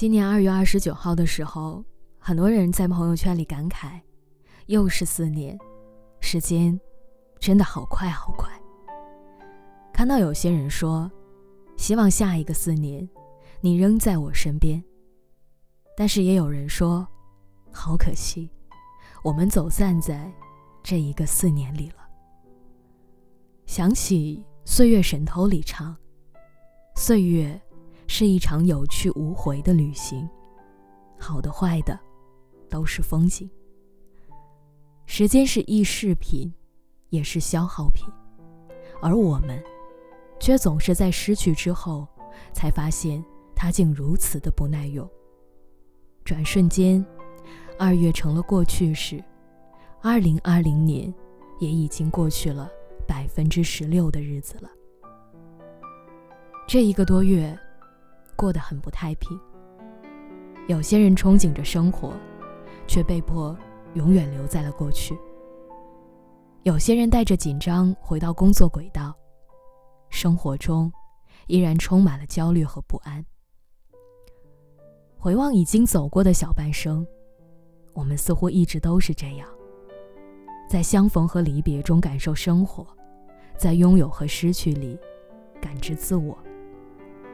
今年二月二十九号的时候，很多人在朋友圈里感慨：“又是四年，时间真的好快好快。”看到有些人说：“希望下一个四年，你仍在我身边。”但是也有人说：“好可惜，我们走散在这一个四年里了。”想起《岁月神偷》里唱：“岁月。”是一场有去无回的旅行，好的坏的，都是风景。时间是易逝品，也是消耗品，而我们，却总是在失去之后，才发现它竟如此的不耐用。转瞬间，二月成了过去式，二零二零年，也已经过去了百分之十六的日子了。这一个多月。过得很不太平。有些人憧憬着生活，却被迫永远留在了过去。有些人带着紧张回到工作轨道，生活中依然充满了焦虑和不安。回望已经走过的小半生，我们似乎一直都是这样，在相逢和离别中感受生活，在拥有和失去里感知自我。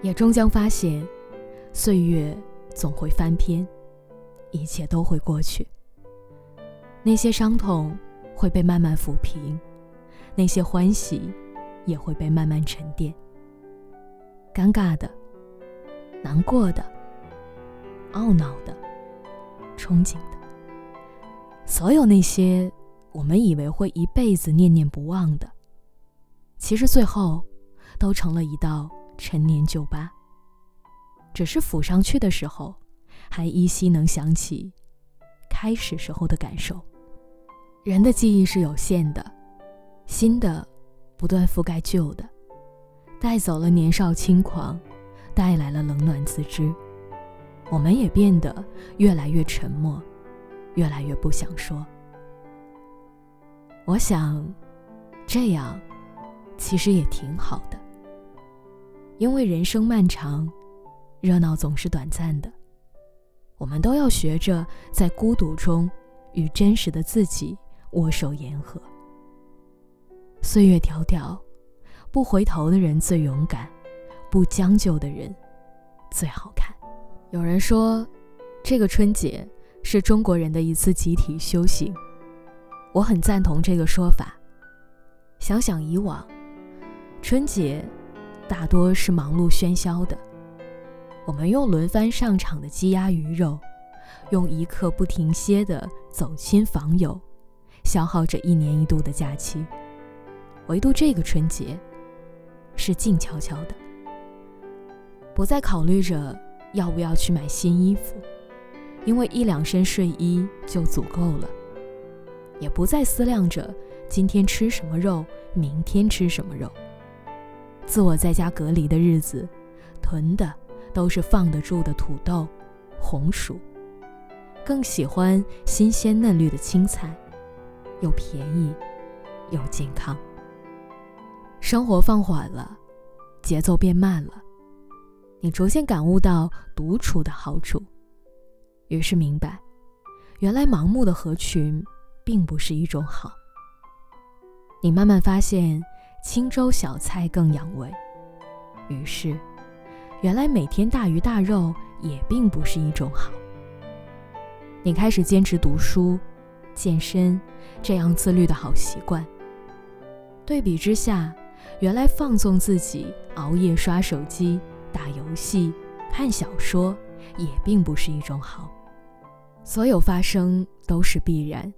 也终将发现，岁月总会翻篇，一切都会过去。那些伤痛会被慢慢抚平，那些欢喜也会被慢慢沉淀。尴尬的、难过的、懊恼的、憧憬的，所有那些我们以为会一辈子念念不忘的，其实最后都成了一道。陈年旧疤，只是抚上去的时候，还依稀能想起开始时候的感受。人的记忆是有限的，新的不断覆盖旧的，带走了年少轻狂，带来了冷暖自知。我们也变得越来越沉默，越来越不想说。我想，这样其实也挺好的。因为人生漫长，热闹总是短暂的。我们都要学着在孤独中与真实的自己握手言和。岁月迢迢，不回头的人最勇敢，不将就的人最好看。有人说，这个春节是中国人的一次集体修行，我很赞同这个说法。想想以往，春节。大多是忙碌喧嚣的，我们用轮番上场的鸡鸭鱼肉，用一刻不停歇的走亲访友，消耗着一年一度的假期。唯独这个春节，是静悄悄的，不再考虑着要不要去买新衣服，因为一两身睡衣就足够了；也不再思量着今天吃什么肉，明天吃什么肉。自我在家隔离的日子，囤的都是放得住的土豆、红薯，更喜欢新鲜嫩绿的青菜，又便宜又健康。生活放缓了，节奏变慢了，你逐渐感悟到独处的好处，于是明白，原来盲目的合群并不是一种好。你慢慢发现。清粥小菜更养胃，于是，原来每天大鱼大肉也并不是一种好。你开始坚持读书、健身这样自律的好习惯。对比之下，原来放纵自己熬夜刷手机、打游戏、看小说也并不是一种好。所有发生都是必然。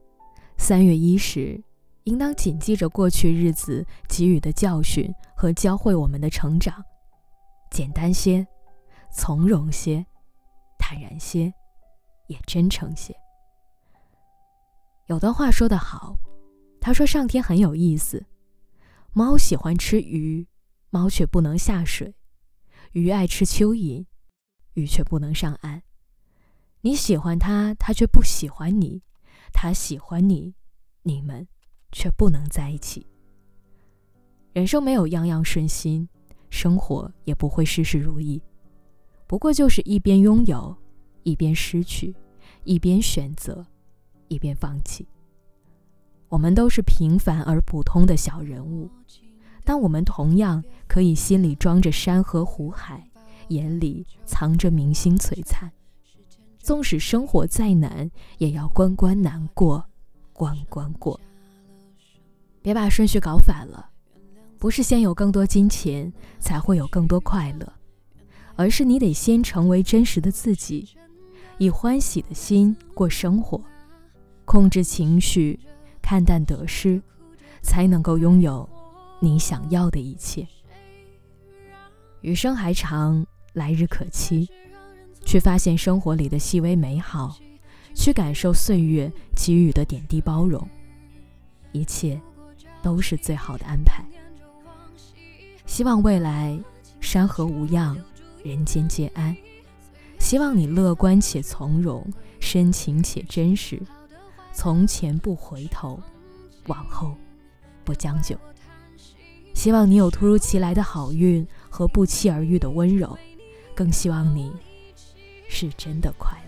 三月一时。应当谨记着过去日子给予的教训和教会我们的成长，简单些，从容些，坦然些，也真诚些。有段话说得好，他说上天很有意思，猫喜欢吃鱼，猫却不能下水；鱼爱吃蚯蚓，鱼却不能上岸。你喜欢它，它却不喜欢你；它喜欢你，你们。却不能在一起。人生没有样样顺心，生活也不会事事如意。不过就是一边拥有，一边失去，一边选择，一边放弃。我们都是平凡而普通的小人物，但我们同样可以心里装着山河湖海，眼里藏着明星璀璨。纵使生活再难，也要关关难过，关关过。别把顺序搞反了，不是先有更多金钱才会有更多快乐，而是你得先成为真实的自己，以欢喜的心过生活，控制情绪。看淡得失，才能够拥有你想要的一切。余生还长，来日可期，去发现生活里的细微美好，去感受岁月给予的点滴包容，一切都是最好的安排。希望未来山河无恙，人间皆安。希望你乐观且从容，深情且真实。从前不回头，往后不将就。希望你有突如其来的好运和不期而遇的温柔，更希望你是真的快乐。